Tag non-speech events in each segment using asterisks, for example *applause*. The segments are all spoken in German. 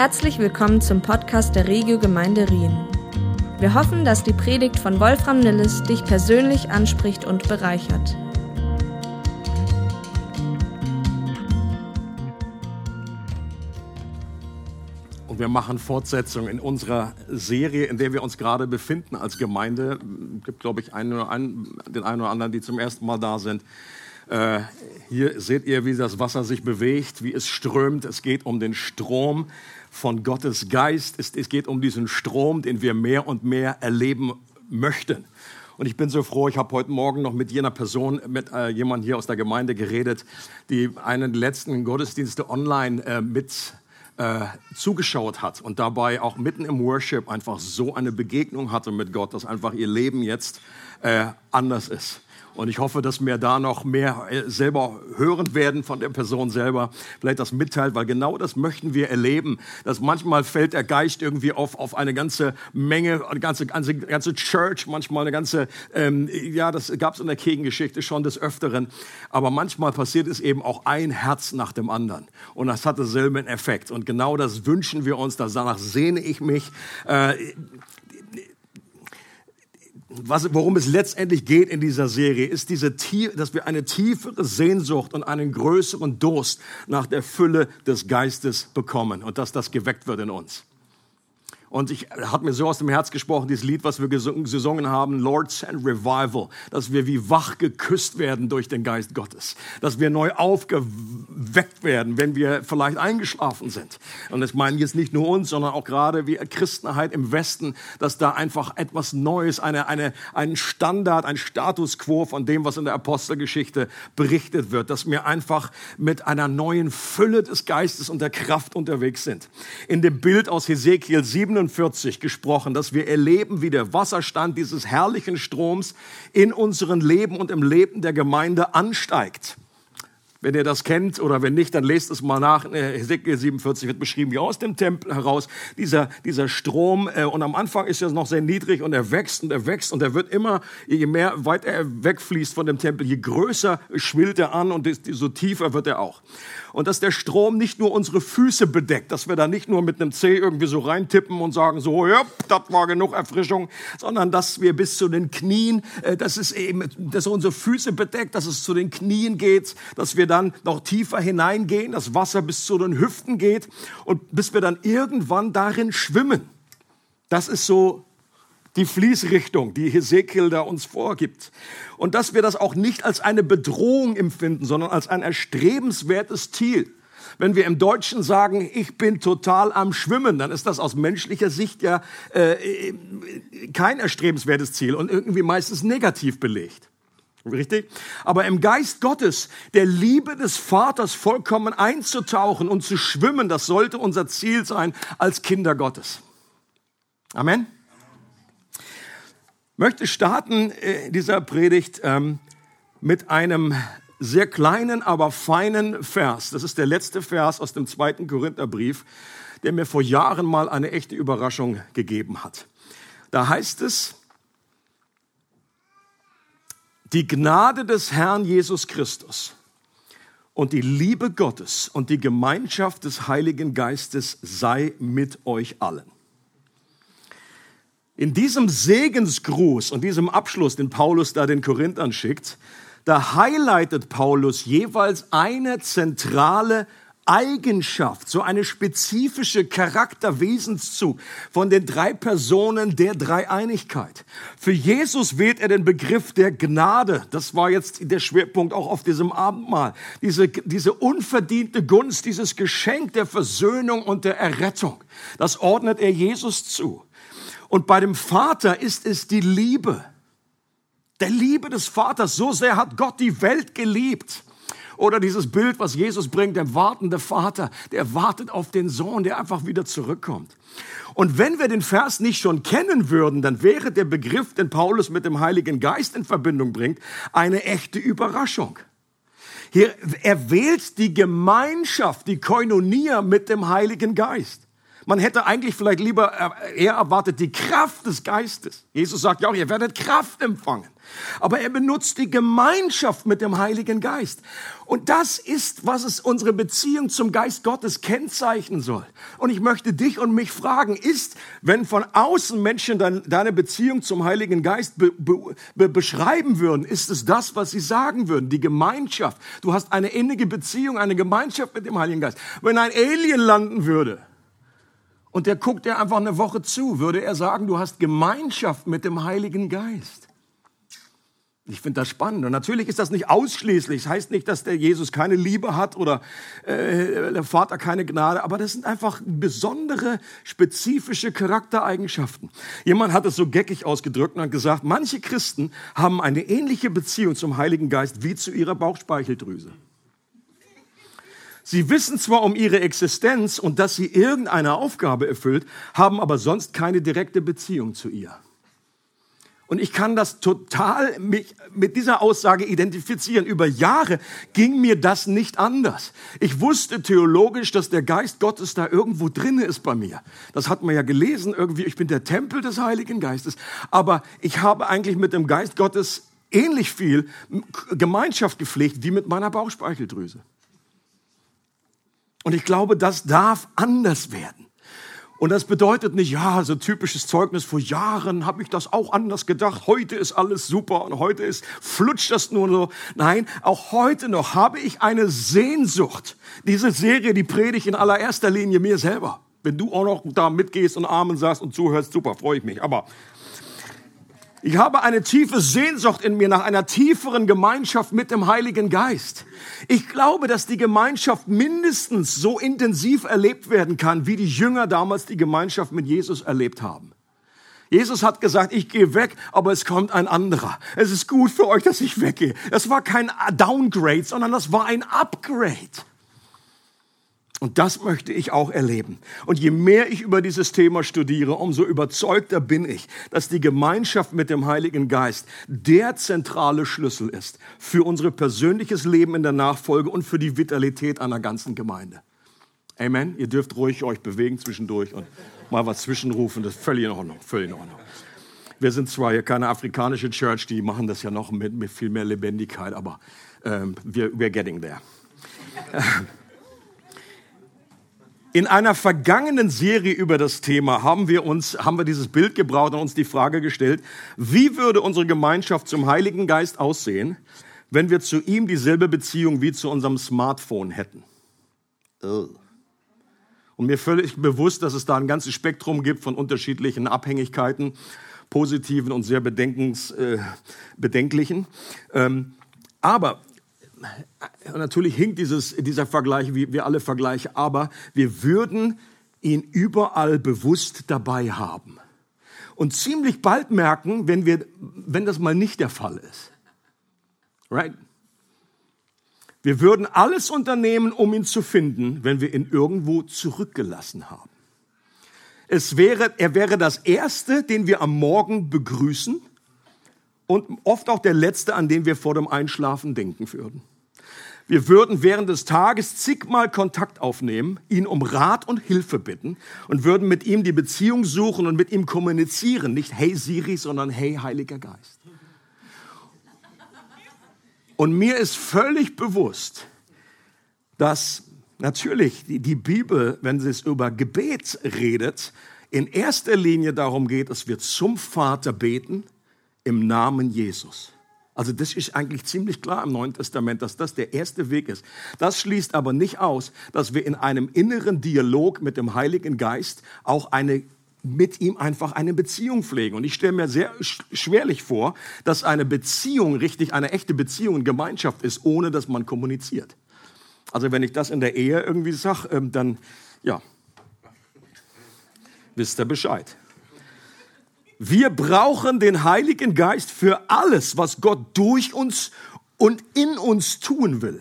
Herzlich willkommen zum Podcast der Regio Gemeinde Rien. Wir hoffen, dass die Predigt von Wolfram Nilles dich persönlich anspricht und bereichert. Und wir machen Fortsetzung in unserer Serie, in der wir uns gerade befinden als Gemeinde. Es gibt, glaube ich, einen einen, den einen oder anderen, die zum ersten Mal da sind. Äh, hier seht ihr, wie das Wasser sich bewegt, wie es strömt. Es geht um den Strom von Gottes Geist. Es, es geht um diesen Strom, den wir mehr und mehr erleben möchten. Und ich bin so froh, ich habe heute Morgen noch mit jener Person, mit äh, jemandem hier aus der Gemeinde geredet, die einen letzten Gottesdienste online äh, mit äh, zugeschaut hat und dabei auch mitten im Worship einfach so eine Begegnung hatte mit Gott, dass einfach ihr Leben jetzt äh, anders ist. Und ich hoffe, dass wir da noch mehr äh, selber hören werden von der Person selber, vielleicht das mitteilt, weil genau das möchten wir erleben. Dass manchmal fällt der Geist irgendwie auf, auf eine ganze Menge, eine ganze, ganze, ganze Church, manchmal eine ganze, ähm, ja, das gab es in der Kirchengeschichte schon des Öfteren. Aber manchmal passiert es eben auch ein Herz nach dem anderen. Und das hat denselben Effekt. Und genau das wünschen wir uns, danach sehne ich mich. Äh, was, worum es letztendlich geht in dieser Serie, ist diese, dass wir eine tiefere Sehnsucht und einen größeren Durst nach der Fülle des Geistes bekommen und dass das geweckt wird in uns. Und ich hat mir so aus dem Herz gesprochen, dieses Lied, was wir gesungen haben, Lord Send Revival, dass wir wie wach geküsst werden durch den Geist Gottes, dass wir neu aufgeweckt werden, wenn wir vielleicht eingeschlafen sind. Und das meinen jetzt nicht nur uns, sondern auch gerade wie Christenheit im Westen, dass da einfach etwas Neues, eine, eine, ein Standard, ein Status quo von dem, was in der Apostelgeschichte berichtet wird, dass wir einfach mit einer neuen Fülle des Geistes und der Kraft unterwegs sind. In dem Bild aus Hesekiel 7 47 gesprochen, dass wir erleben, wie der Wasserstand dieses herrlichen Stroms in unserem Leben und im Leben der Gemeinde ansteigt. Wenn ihr das kennt oder wenn nicht, dann lest es mal nach. Hesekiel 47 wird beschrieben, wie aus dem Tempel heraus dieser, dieser Strom, äh, und am Anfang ist er noch sehr niedrig und er wächst und er wächst und er wird immer, je mehr weit er wegfließt von dem Tempel, je größer schwillt er an und so tiefer wird er auch und dass der Strom nicht nur unsere Füße bedeckt, dass wir da nicht nur mit einem C irgendwie so reintippen und sagen so, ja, das war genug Erfrischung, sondern dass wir bis zu den Knien, äh, dass es eben, dass unsere Füße bedeckt, dass es zu den Knien geht, dass wir dann noch tiefer hineingehen, das Wasser bis zu den Hüften geht und bis wir dann irgendwann darin schwimmen. Das ist so die Fließrichtung, die Hesekiel da uns vorgibt. Und dass wir das auch nicht als eine Bedrohung empfinden, sondern als ein erstrebenswertes Ziel. Wenn wir im Deutschen sagen, ich bin total am Schwimmen, dann ist das aus menschlicher Sicht ja äh, kein erstrebenswertes Ziel und irgendwie meistens negativ belegt. Richtig? Aber im Geist Gottes, der Liebe des Vaters vollkommen einzutauchen und zu schwimmen, das sollte unser Ziel sein als Kinder Gottes. Amen möchte starten in äh, dieser Predigt ähm, mit einem sehr kleinen, aber feinen Vers. Das ist der letzte Vers aus dem zweiten Korintherbrief, der mir vor Jahren mal eine echte Überraschung gegeben hat. Da heißt es, die Gnade des Herrn Jesus Christus und die Liebe Gottes und die Gemeinschaft des Heiligen Geistes sei mit euch allen. In diesem Segensgruß und diesem Abschluss, den Paulus da den Korinthern schickt, da highlightet Paulus jeweils eine zentrale Eigenschaft, so eine spezifische Charakterwesenszug von den drei Personen der Dreieinigkeit. Für Jesus wählt er den Begriff der Gnade. Das war jetzt der Schwerpunkt auch auf diesem Abendmahl. Diese, diese unverdiente Gunst, dieses Geschenk der Versöhnung und der Errettung. Das ordnet er Jesus zu. Und bei dem Vater ist es die Liebe. Der Liebe des Vaters. So sehr hat Gott die Welt geliebt. Oder dieses Bild, was Jesus bringt, der wartende Vater, der wartet auf den Sohn, der einfach wieder zurückkommt. Und wenn wir den Vers nicht schon kennen würden, dann wäre der Begriff, den Paulus mit dem Heiligen Geist in Verbindung bringt, eine echte Überraschung. Hier, er wählt die Gemeinschaft, die Koinonia mit dem Heiligen Geist. Man hätte eigentlich vielleicht lieber äh, eher erwartet die Kraft des Geistes. Jesus sagt ja auch, ihr werdet Kraft empfangen. Aber er benutzt die Gemeinschaft mit dem Heiligen Geist. Und das ist, was es unsere Beziehung zum Geist Gottes kennzeichnen soll. Und ich möchte dich und mich fragen, ist, wenn von außen Menschen dein, deine Beziehung zum Heiligen Geist be, be, beschreiben würden, ist es das, was sie sagen würden? Die Gemeinschaft. Du hast eine innige Beziehung, eine Gemeinschaft mit dem Heiligen Geist. Wenn ein Alien landen würde, und der guckt dir einfach eine Woche zu, würde er sagen, du hast Gemeinschaft mit dem Heiligen Geist. Ich finde das spannend. Und natürlich ist das nicht ausschließlich. Das heißt nicht, dass der Jesus keine Liebe hat oder äh, der Vater keine Gnade, aber das sind einfach besondere, spezifische Charaktereigenschaften. Jemand hat es so geckig ausgedrückt und hat gesagt, manche Christen haben eine ähnliche Beziehung zum Heiligen Geist wie zu ihrer Bauchspeicheldrüse. Sie wissen zwar um ihre Existenz und dass sie irgendeine Aufgabe erfüllt, haben aber sonst keine direkte Beziehung zu ihr. Und ich kann das total mich mit dieser Aussage identifizieren. Über Jahre ging mir das nicht anders. Ich wusste theologisch, dass der Geist Gottes da irgendwo drinne ist bei mir. Das hat man ja gelesen irgendwie. Ich bin der Tempel des Heiligen Geistes. Aber ich habe eigentlich mit dem Geist Gottes ähnlich viel Gemeinschaft gepflegt wie mit meiner Bauchspeicheldrüse. Und ich glaube, das darf anders werden. Und das bedeutet nicht, ja, so typisches Zeugnis, vor Jahren habe ich das auch anders gedacht, heute ist alles super und heute ist, flutscht das nur so. Nein, auch heute noch habe ich eine Sehnsucht. Diese Serie, die predige ich in allererster Linie mir selber. Wenn du auch noch da mitgehst und Amen sagst und zuhörst, super, freue ich mich. Aber ich habe eine tiefe Sehnsucht in mir nach einer tieferen Gemeinschaft mit dem Heiligen Geist. Ich glaube, dass die Gemeinschaft mindestens so intensiv erlebt werden kann, wie die Jünger damals die Gemeinschaft mit Jesus erlebt haben. Jesus hat gesagt, ich gehe weg, aber es kommt ein anderer. Es ist gut für euch, dass ich weggehe. Es war kein Downgrade, sondern das war ein Upgrade. Und das möchte ich auch erleben. Und je mehr ich über dieses Thema studiere, umso überzeugter bin ich, dass die Gemeinschaft mit dem Heiligen Geist der zentrale Schlüssel ist für unser persönliches Leben in der Nachfolge und für die Vitalität einer ganzen Gemeinde. Amen. Ihr dürft ruhig euch bewegen zwischendurch und mal was zwischenrufen. Das ist völlig in Ordnung. Völlig in Ordnung. Wir sind zwar hier keine afrikanische Church, die machen das ja noch mit, mit viel mehr Lebendigkeit, aber ähm, wir, we're getting there. *laughs* In einer vergangenen Serie über das Thema haben wir uns, haben wir dieses Bild gebraucht und uns die Frage gestellt, wie würde unsere Gemeinschaft zum Heiligen Geist aussehen, wenn wir zu ihm dieselbe Beziehung wie zu unserem Smartphone hätten? Und mir völlig bewusst, dass es da ein ganzes Spektrum gibt von unterschiedlichen Abhängigkeiten, positiven und sehr bedenkens, äh, bedenklichen. Ähm, aber natürlich hinkt dieses, dieser Vergleich, wie wir alle Vergleiche, aber wir würden ihn überall bewusst dabei haben. Und ziemlich bald merken, wenn, wir, wenn das mal nicht der Fall ist. Right? Wir würden alles unternehmen, um ihn zu finden, wenn wir ihn irgendwo zurückgelassen haben. Es wäre, er wäre das Erste, den wir am Morgen begrüßen und oft auch der Letzte, an den wir vor dem Einschlafen denken würden. Wir würden während des Tages zigmal Kontakt aufnehmen, ihn um Rat und Hilfe bitten und würden mit ihm die Beziehung suchen und mit ihm kommunizieren. Nicht Hey Siri, sondern Hey Heiliger Geist. Und mir ist völlig bewusst, dass natürlich die Bibel, wenn sie es über Gebet redet, in erster Linie darum geht, dass wir zum Vater beten im Namen Jesus. Also das ist eigentlich ziemlich klar im Neuen Testament, dass das der erste Weg ist. Das schließt aber nicht aus, dass wir in einem inneren Dialog mit dem Heiligen Geist auch eine mit ihm einfach eine Beziehung pflegen. Und ich stelle mir sehr schwerlich vor, dass eine Beziehung richtig eine echte Beziehung und Gemeinschaft ist, ohne dass man kommuniziert. Also wenn ich das in der Ehe irgendwie sage, ähm, dann ja, wisst ihr Bescheid. Wir brauchen den Heiligen Geist für alles, was Gott durch uns und in uns tun will.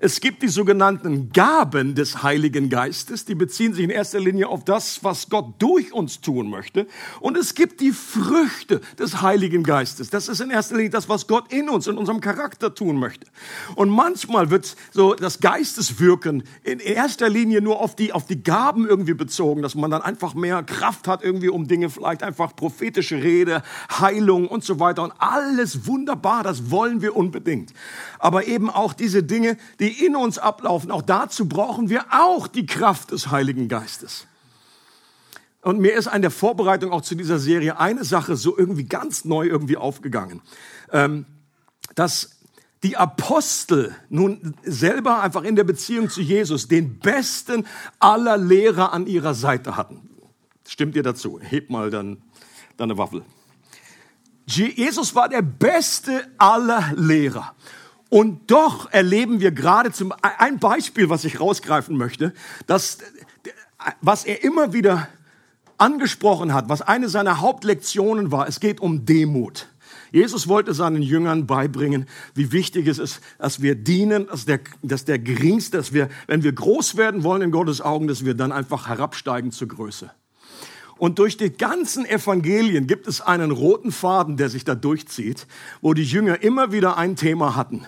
Es gibt die sogenannten Gaben des Heiligen Geistes, die beziehen sich in erster Linie auf das, was Gott durch uns tun möchte. Und es gibt die Früchte des Heiligen Geistes. Das ist in erster Linie das, was Gott in uns, in unserem Charakter tun möchte. Und manchmal wird so das Geisteswirken in erster Linie nur auf die, auf die Gaben irgendwie bezogen, dass man dann einfach mehr Kraft hat irgendwie, um Dinge vielleicht einfach prophetische Rede, Heilung und so weiter. Und alles wunderbar, das wollen wir unbedingt. Aber eben auch diese Dinge, die die in uns ablaufen, auch dazu brauchen wir auch die Kraft des Heiligen Geistes. Und mir ist an der Vorbereitung auch zu dieser Serie eine Sache so irgendwie ganz neu irgendwie aufgegangen, ähm, dass die Apostel nun selber einfach in der Beziehung zu Jesus den besten aller Lehrer an ihrer Seite hatten. Stimmt ihr dazu? Hebt mal dann deine Waffel. Jesus war der beste aller Lehrer. Und doch erleben wir gerade zum, ein Beispiel, was ich rausgreifen möchte, dass, was er immer wieder angesprochen hat, was eine seiner Hauptlektionen war, es geht um Demut. Jesus wollte seinen Jüngern beibringen, wie wichtig es ist, dass wir dienen, dass der, dass der geringste, dass wir, wenn wir groß werden wollen in Gottes Augen, dass wir dann einfach herabsteigen zur Größe. Und durch die ganzen Evangelien gibt es einen roten Faden, der sich da durchzieht, wo die Jünger immer wieder ein Thema hatten.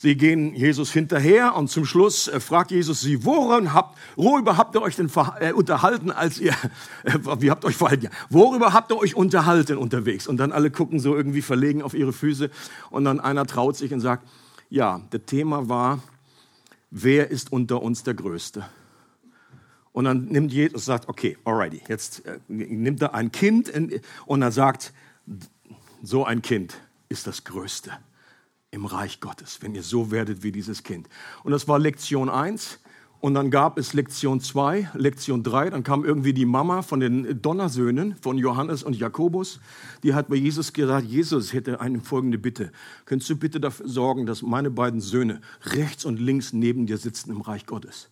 Sie gehen Jesus hinterher und zum Schluss äh, fragt Jesus sie, woran habt, worüber habt ihr euch denn äh, unterhalten, als ihr, *laughs* äh, wie habt ihr euch verhalten? Worüber habt ihr euch unterhalten unterwegs? Und dann alle gucken so irgendwie verlegen auf ihre Füße und dann einer traut sich und sagt, ja, das Thema war, wer ist unter uns der Größte? Und dann nimmt Jesus, sagt, okay, alrighty, jetzt nimmt er ein Kind und er sagt, so ein Kind ist das Größte im Reich Gottes, wenn ihr so werdet wie dieses Kind. Und das war Lektion 1. Und dann gab es Lektion 2, Lektion 3. Dann kam irgendwie die Mama von den Donnersöhnen, von Johannes und Jakobus. Die hat bei Jesus gesagt, Jesus hätte eine folgende Bitte. Könntest du bitte dafür sorgen, dass meine beiden Söhne rechts und links neben dir sitzen im Reich Gottes?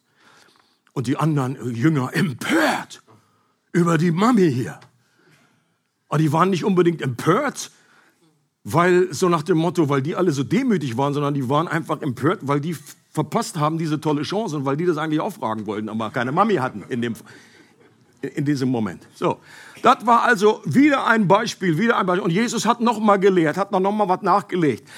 Und die anderen Jünger empört über die Mami hier. Aber die waren nicht unbedingt empört, weil so nach dem Motto, weil die alle so demütig waren, sondern die waren einfach empört, weil die verpasst haben diese tolle Chance und weil die das eigentlich aufragen wollten, aber keine Mami hatten in dem in diesem Moment. So, das war also wieder ein Beispiel, wieder ein Beispiel. Und Jesus hat noch mal gelehrt, hat noch mal was nachgelegt.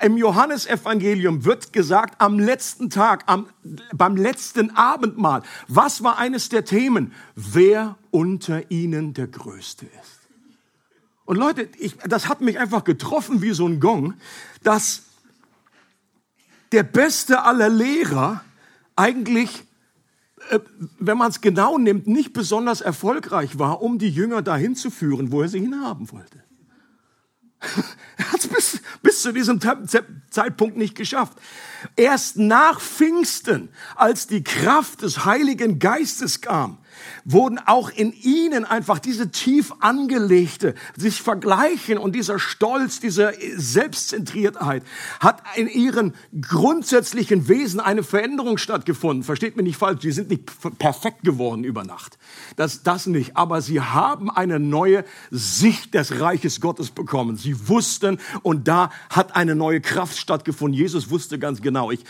Im Johannesevangelium wird gesagt, am letzten Tag, am, beim letzten Abendmahl, was war eines der Themen? Wer unter ihnen der Größte ist. Und Leute, ich, das hat mich einfach getroffen wie so ein Gong, dass der beste aller Lehrer eigentlich, äh, wenn man es genau nimmt, nicht besonders erfolgreich war, um die Jünger dahin zu führen, wo er sie hinhaben wollte. *laughs* er hat es bis, bis zu diesem Zeitpunkt nicht geschafft. Erst nach Pfingsten, als die Kraft des Heiligen Geistes kam, wurden auch in ihnen einfach diese tief angelegte, sich vergleichen und dieser Stolz, diese Selbstzentriertheit hat in ihren grundsätzlichen Wesen eine Veränderung stattgefunden. Versteht mir nicht falsch, die sind nicht perfekt geworden über Nacht. Das, das nicht. Aber sie haben eine neue Sicht des Reiches Gottes bekommen. Sie wussten und da hat eine neue Kraft stattgefunden. Jesus wusste ganz genau, ich,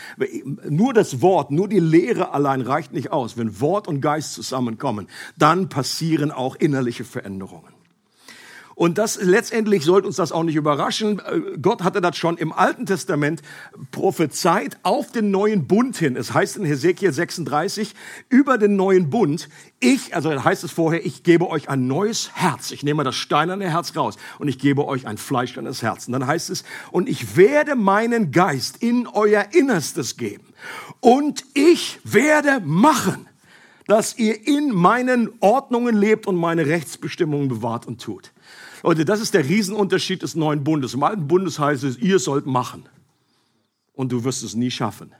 nur das Wort, nur die Lehre allein reicht nicht aus. Wenn Wort und Geist zusammenkommen, kommen, dann passieren auch innerliche Veränderungen. Und das letztendlich sollte uns das auch nicht überraschen. Gott hatte das schon im Alten Testament prophezeit auf den neuen Bund hin. Es heißt in Hesekiel 36 über den neuen Bund. Ich, also heißt es vorher, ich gebe euch ein neues Herz. Ich nehme das steinerne Herz raus und ich gebe euch ein fleischsternes Herz. Und dann heißt es, und ich werde meinen Geist in euer Innerstes geben. Und ich werde machen dass ihr in meinen Ordnungen lebt und meine Rechtsbestimmungen bewahrt und tut. Leute, das ist der Riesenunterschied des neuen Bundes. Im alten Bundes heißt es, ihr sollt machen. Und du wirst es nie schaffen.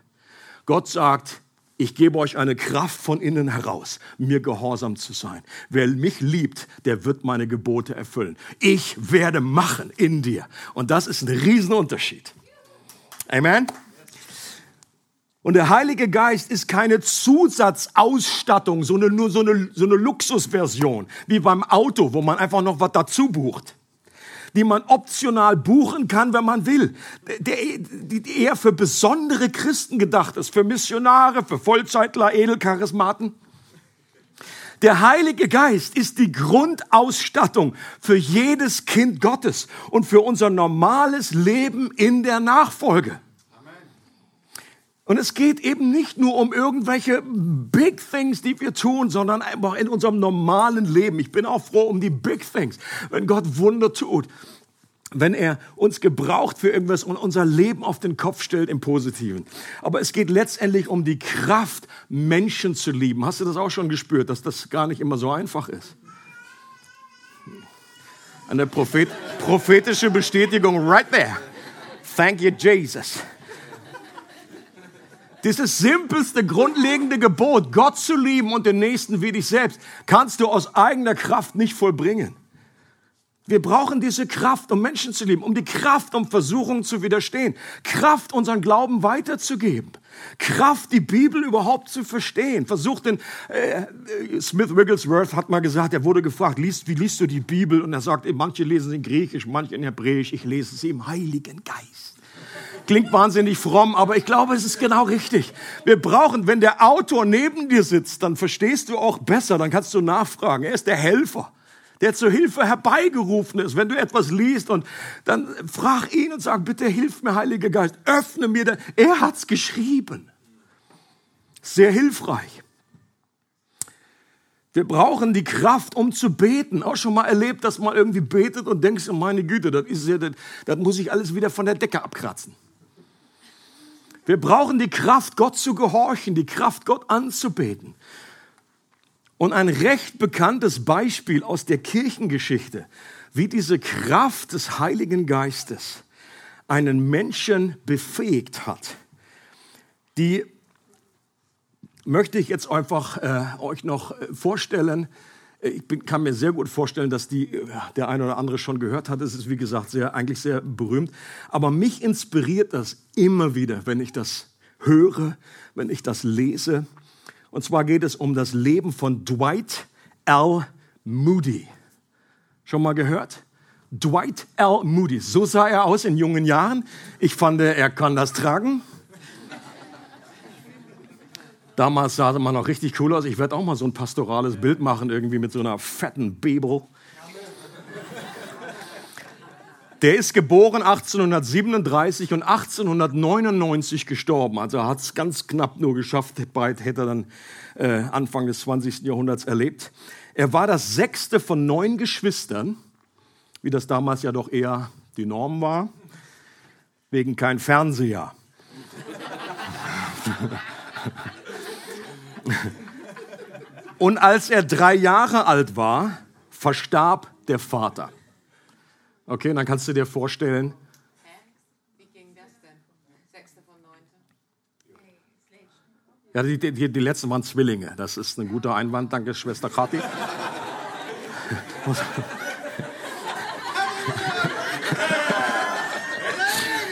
Gott sagt, ich gebe euch eine Kraft von innen heraus, mir gehorsam zu sein. Wer mich liebt, der wird meine Gebote erfüllen. Ich werde machen in dir. Und das ist ein Riesenunterschied. Amen. Und der Heilige Geist ist keine Zusatzausstattung, so eine, nur so eine, so eine Luxusversion, wie beim Auto, wo man einfach noch was dazu bucht. die man optional buchen kann, wenn man will, der, die eher für besondere Christen gedacht ist, für Missionare, für Vollzeitler, Edelcharismaten. Der Heilige Geist ist die Grundausstattung für jedes Kind Gottes und für unser normales Leben in der Nachfolge. Und es geht eben nicht nur um irgendwelche Big Things, die wir tun, sondern einfach in unserem normalen Leben. Ich bin auch froh um die Big Things, wenn Gott Wunder tut, wenn er uns gebraucht für irgendwas und unser Leben auf den Kopf stellt im Positiven. Aber es geht letztendlich um die Kraft, Menschen zu lieben. Hast du das auch schon gespürt, dass das gar nicht immer so einfach ist? Eine Prophet prophetische Bestätigung right there. Thank you, Jesus. Dieses simpelste, grundlegende Gebot, Gott zu lieben und den Nächsten wie dich selbst, kannst du aus eigener Kraft nicht vollbringen. Wir brauchen diese Kraft, um Menschen zu lieben, um die Kraft, um Versuchungen zu widerstehen, Kraft, unseren Glauben weiterzugeben, Kraft, die Bibel überhaupt zu verstehen. Versucht den äh, Smith Wigglesworth hat mal gesagt, er wurde gefragt, liest, wie liest du die Bibel? Und er sagt, manche lesen sie in Griechisch, manche in Hebräisch, ich lese sie im Heiligen Geist. Klingt wahnsinnig fromm, aber ich glaube, es ist genau richtig. Wir brauchen, wenn der Autor neben dir sitzt, dann verstehst du auch besser, dann kannst du nachfragen. Er ist der Helfer, der zur Hilfe herbeigerufen ist. Wenn du etwas liest und dann frag ihn und sag, bitte hilf mir, Heiliger Geist, öffne mir. Den. Er hat's geschrieben. Sehr hilfreich. Wir brauchen die Kraft, um zu beten. Auch schon mal erlebt, dass man irgendwie betet und denkst, meine Güte, das, ist ja, das, das muss ich alles wieder von der Decke abkratzen. Wir brauchen die Kraft, Gott zu gehorchen, die Kraft, Gott anzubeten. Und ein recht bekanntes Beispiel aus der Kirchengeschichte, wie diese Kraft des Heiligen Geistes einen Menschen befähigt hat, die möchte ich jetzt einfach äh, euch noch äh, vorstellen. Ich bin, kann mir sehr gut vorstellen, dass die, äh, der eine oder andere schon gehört hat. Es ist, wie gesagt, sehr, eigentlich sehr berühmt. Aber mich inspiriert das immer wieder, wenn ich das höre, wenn ich das lese. Und zwar geht es um das Leben von Dwight L. Moody. Schon mal gehört? Dwight L. Moody. So sah er aus in jungen Jahren. Ich fand, er kann das tragen. Damals sah man noch richtig cool aus. Ich werde auch mal so ein pastorales Bild machen, irgendwie mit so einer fetten Bibel. Der ist geboren 1837 und 1899 gestorben. Also hat es ganz knapp nur geschafft. Bald hätte er dann äh, Anfang des 20. Jahrhunderts erlebt. Er war das sechste von neun Geschwistern, wie das damals ja doch eher die Norm war, wegen kein Fernseher. *laughs* Und als er drei Jahre alt war, verstarb der Vater. Okay, dann kannst du dir vorstellen. Wie ging das denn? Sechste von neunte? Ja, die, die, die letzten waren Zwillinge. Das ist ein guter Einwand. Danke, Schwester Kathi. *laughs*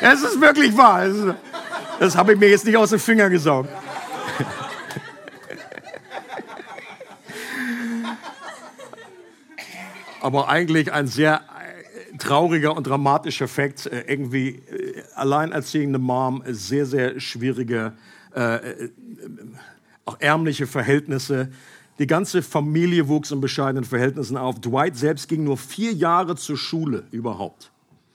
es ist wirklich wahr. Das habe ich mir jetzt nicht aus den Fingern gesaugt. Aber eigentlich ein sehr äh, trauriger und dramatischer Fakt. Äh, irgendwie äh, alleinerziehende Mom, sehr, sehr schwierige, äh, auch ärmliche Verhältnisse. Die ganze Familie wuchs in bescheidenen Verhältnissen auf. Dwight selbst ging nur vier Jahre zur Schule überhaupt.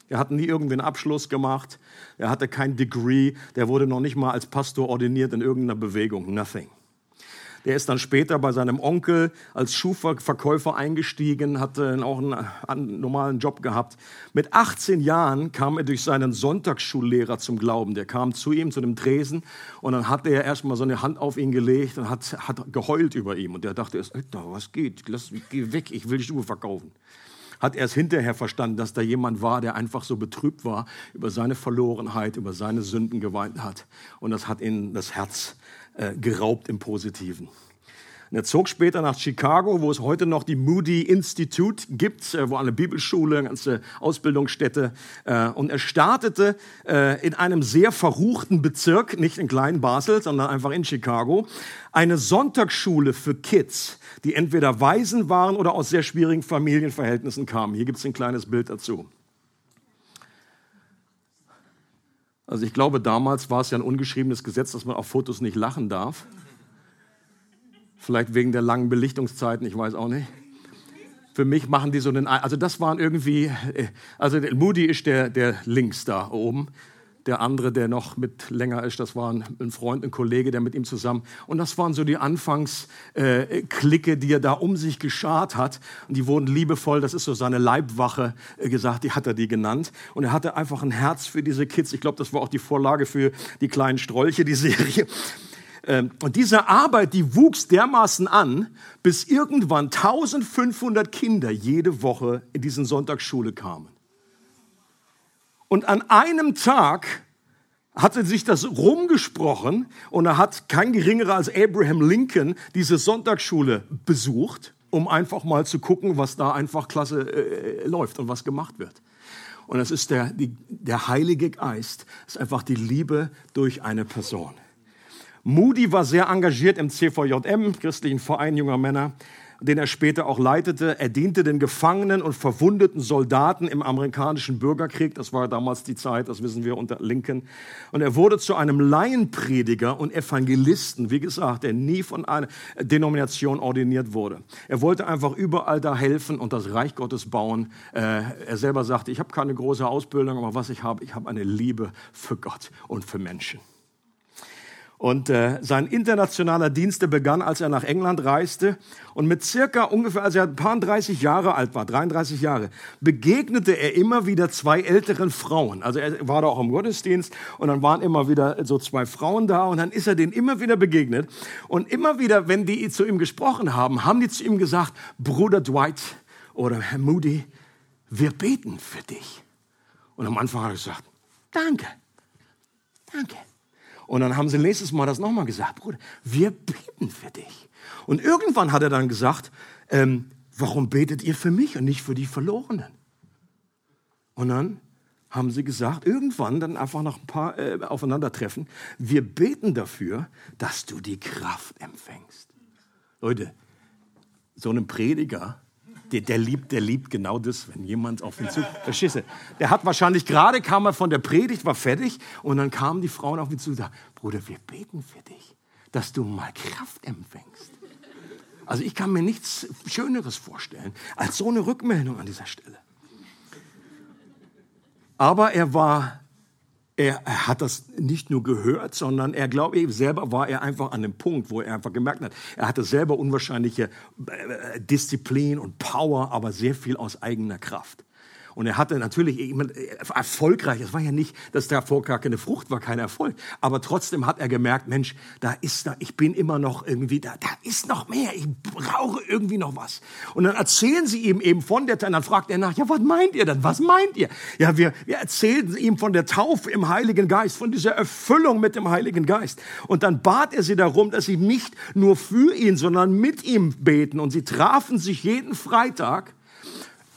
Er hat nie irgendwie einen Abschluss gemacht. Er hatte kein Degree. Der wurde noch nicht mal als Pastor ordiniert in irgendeiner Bewegung. Nothing. Der ist dann später bei seinem Onkel als Schuhverkäufer eingestiegen, hatte auch einen normalen Job gehabt. Mit 18 Jahren kam er durch seinen Sonntagsschullehrer zum Glauben. Der kam zu ihm, zu dem Tresen, und dann hat er erstmal so eine Hand auf ihn gelegt und hat, hat geheult über ihm. Und der dachte erst, was geht? Lass, geh weg, ich will Schuhe verkaufen hat erst hinterher verstanden, dass da jemand war, der einfach so betrübt war über seine Verlorenheit, über seine Sünden geweint hat. Und das hat ihn das Herz äh, geraubt im Positiven. Und er zog später nach Chicago, wo es heute noch die Moody Institute gibt, äh, wo eine Bibelschule, eine ganze Ausbildungsstätte. Äh, und er startete in einem sehr verruchten Bezirk, nicht in Klein Basel, sondern einfach in Chicago, eine Sonntagsschule für Kids, die entweder Waisen waren oder aus sehr schwierigen Familienverhältnissen kamen. Hier gibt es ein kleines Bild dazu. Also ich glaube, damals war es ja ein ungeschriebenes Gesetz, dass man auf Fotos nicht lachen darf. Vielleicht wegen der langen Belichtungszeiten, ich weiß auch nicht. Für mich machen die so einen, also das waren irgendwie, äh, also Moody ist der, der links da oben. Der andere, der noch mit länger ist, das war ein, Freund, ein Kollege, der mit ihm zusammen. Und das waren so die Anfangsklicke, äh, die er da um sich geschart hat. Und die wurden liebevoll, das ist so seine Leibwache äh, gesagt, die hat er die genannt. Und er hatte einfach ein Herz für diese Kids. Ich glaube, das war auch die Vorlage für die kleinen Strolche, die Serie. Ähm, und diese Arbeit, die wuchs dermaßen an, bis irgendwann 1500 Kinder jede Woche in diesen Sonntagsschule kamen. Und an einem Tag hatte sich das rumgesprochen und da hat kein geringerer als Abraham Lincoln diese Sonntagsschule besucht, um einfach mal zu gucken, was da einfach klasse äh, läuft und was gemacht wird. Und das ist der, die, der Heilige Geist, das ist einfach die Liebe durch eine Person. Moody war sehr engagiert im CVJM, christlichen Verein junger Männer den er später auch leitete. Er diente den Gefangenen und verwundeten Soldaten im amerikanischen Bürgerkrieg. Das war damals die Zeit, das wissen wir unter Lincoln. Und er wurde zu einem Laienprediger und Evangelisten, wie gesagt, der nie von einer Denomination ordiniert wurde. Er wollte einfach überall da helfen und das Reich Gottes bauen. Äh, er selber sagte, ich habe keine große Ausbildung, aber was ich habe, ich habe eine Liebe für Gott und für Menschen. Und äh, sein internationaler Dienst begann, als er nach England reiste. Und mit circa ungefähr, als er ein paar 30 Jahre alt war, 33 Jahre, begegnete er immer wieder zwei älteren Frauen. Also er war da auch im Gottesdienst und dann waren immer wieder so zwei Frauen da und dann ist er denen immer wieder begegnet. Und immer wieder, wenn die zu ihm gesprochen haben, haben die zu ihm gesagt, Bruder Dwight oder Herr Moody, wir beten für dich. Und am Anfang hat er gesagt, danke, danke. Und dann haben sie nächstes Mal das nochmal gesagt, Bruder, wir beten für dich. Und irgendwann hat er dann gesagt, ähm, warum betet ihr für mich und nicht für die Verlorenen? Und dann haben sie gesagt, irgendwann dann einfach nach ein paar äh, Aufeinandertreffen, wir beten dafür, dass du die Kraft empfängst. Leute, so einem Prediger der, der, liebt, der liebt genau das, wenn jemand auf ihn zu. Verstehst du? Der hat wahrscheinlich gerade kam er von der Predigt, war fertig und dann kamen die Frauen auf ihn zu und sagten, Bruder, wir beten für dich, dass du mal Kraft empfängst. Also ich kann mir nichts Schöneres vorstellen als so eine Rückmeldung an dieser Stelle. Aber er war er, er, hat das nicht nur gehört, sondern er glaube ich selber war er einfach an dem Punkt, wo er einfach gemerkt hat, er hatte selber unwahrscheinliche äh, Disziplin und Power, aber sehr viel aus eigener Kraft. Und er hatte natürlich erfolgreich, es war ja nicht, dass der gar keine Frucht war, kein Erfolg. Aber trotzdem hat er gemerkt, Mensch, da ist da, ich bin immer noch irgendwie, da, da ist noch mehr, ich brauche irgendwie noch was. Und dann erzählen sie ihm eben von der, und dann fragt er nach, ja, was meint ihr denn? Was meint ihr? Ja, wir, wir erzählen ihm von der Taufe im Heiligen Geist, von dieser Erfüllung mit dem Heiligen Geist. Und dann bat er sie darum, dass sie nicht nur für ihn, sondern mit ihm beten. Und sie trafen sich jeden Freitag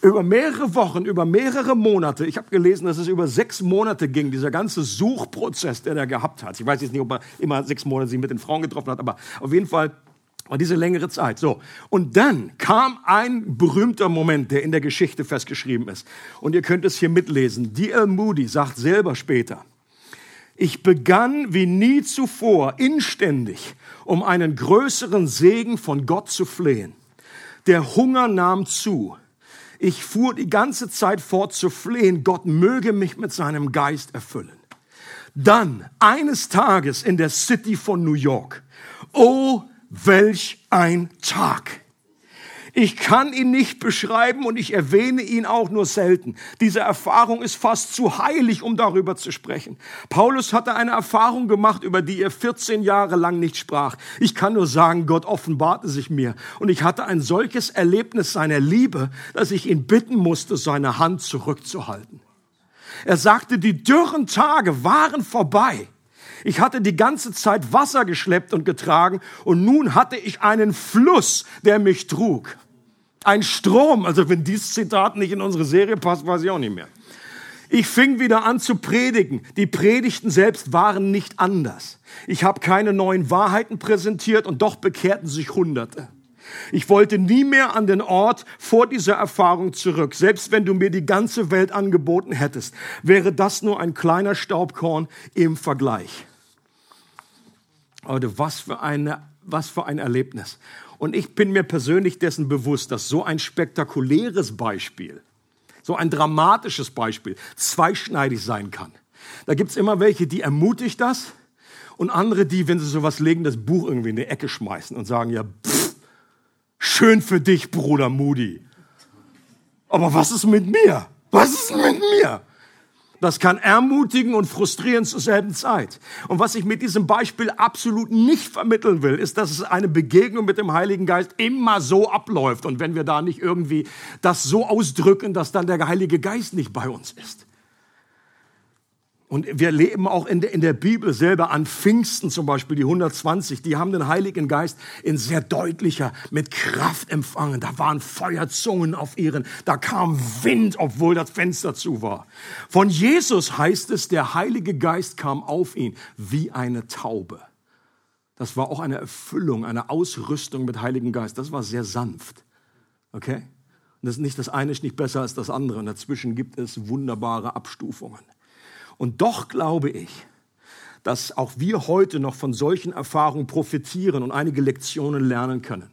über mehrere Wochen, über mehrere Monate, ich habe gelesen, dass es über sechs Monate ging, dieser ganze Suchprozess, der er gehabt hat. Ich weiß jetzt nicht, ob er immer sechs Monate sich mit den Frauen getroffen hat, aber auf jeden Fall war diese längere Zeit. So. Und dann kam ein berühmter Moment, der in der Geschichte festgeschrieben ist. Und ihr könnt es hier mitlesen. D.L. Moody sagt selber später, ich begann wie nie zuvor inständig, um einen größeren Segen von Gott zu flehen. Der Hunger nahm zu. Ich fuhr die ganze Zeit fort zu flehen, Gott möge mich mit seinem Geist erfüllen. Dann, eines Tages in der City von New York, oh, welch ein Tag! Ich kann ihn nicht beschreiben und ich erwähne ihn auch nur selten. Diese Erfahrung ist fast zu heilig, um darüber zu sprechen. Paulus hatte eine Erfahrung gemacht, über die er 14 Jahre lang nicht sprach. Ich kann nur sagen, Gott offenbarte sich mir und ich hatte ein solches Erlebnis seiner Liebe, dass ich ihn bitten musste, seine Hand zurückzuhalten. Er sagte, die dürren Tage waren vorbei. Ich hatte die ganze Zeit Wasser geschleppt und getragen und nun hatte ich einen Fluss, der mich trug. Ein Strom. Also wenn dieses Zitat nicht in unsere Serie passt, weiß ich auch nicht mehr. Ich fing wieder an zu predigen. Die Predigten selbst waren nicht anders. Ich habe keine neuen Wahrheiten präsentiert und doch bekehrten sich Hunderte. Ich wollte nie mehr an den Ort vor dieser Erfahrung zurück. Selbst wenn du mir die ganze Welt angeboten hättest, wäre das nur ein kleiner Staubkorn im Vergleich. Leute, was für, eine, was für ein Erlebnis. Und ich bin mir persönlich dessen bewusst, dass so ein spektakuläres Beispiel, so ein dramatisches Beispiel zweischneidig sein kann. Da gibt's immer welche, die ermutigt das und andere, die, wenn sie sowas legen, das Buch irgendwie in die Ecke schmeißen und sagen, ja, pff, schön für dich, Bruder Moody. Aber was ist mit mir? Was ist mit mir? Das kann ermutigen und frustrieren zur selben Zeit. Und was ich mit diesem Beispiel absolut nicht vermitteln will, ist, dass es eine Begegnung mit dem Heiligen Geist immer so abläuft. Und wenn wir da nicht irgendwie das so ausdrücken, dass dann der Heilige Geist nicht bei uns ist. Und wir leben auch in der, in der Bibel selber an Pfingsten zum Beispiel, die 120, die haben den Heiligen Geist in sehr deutlicher, mit Kraft empfangen. Da waren Feuerzungen auf ihren, da kam Wind, obwohl das Fenster zu war. Von Jesus heißt es, der Heilige Geist kam auf ihn wie eine Taube. Das war auch eine Erfüllung, eine Ausrüstung mit Heiligen Geist. Das war sehr sanft. Okay? Und das ist nicht das eine ist nicht besser als das andere. Und dazwischen gibt es wunderbare Abstufungen. Und doch glaube ich, dass auch wir heute noch von solchen Erfahrungen profitieren und einige Lektionen lernen können.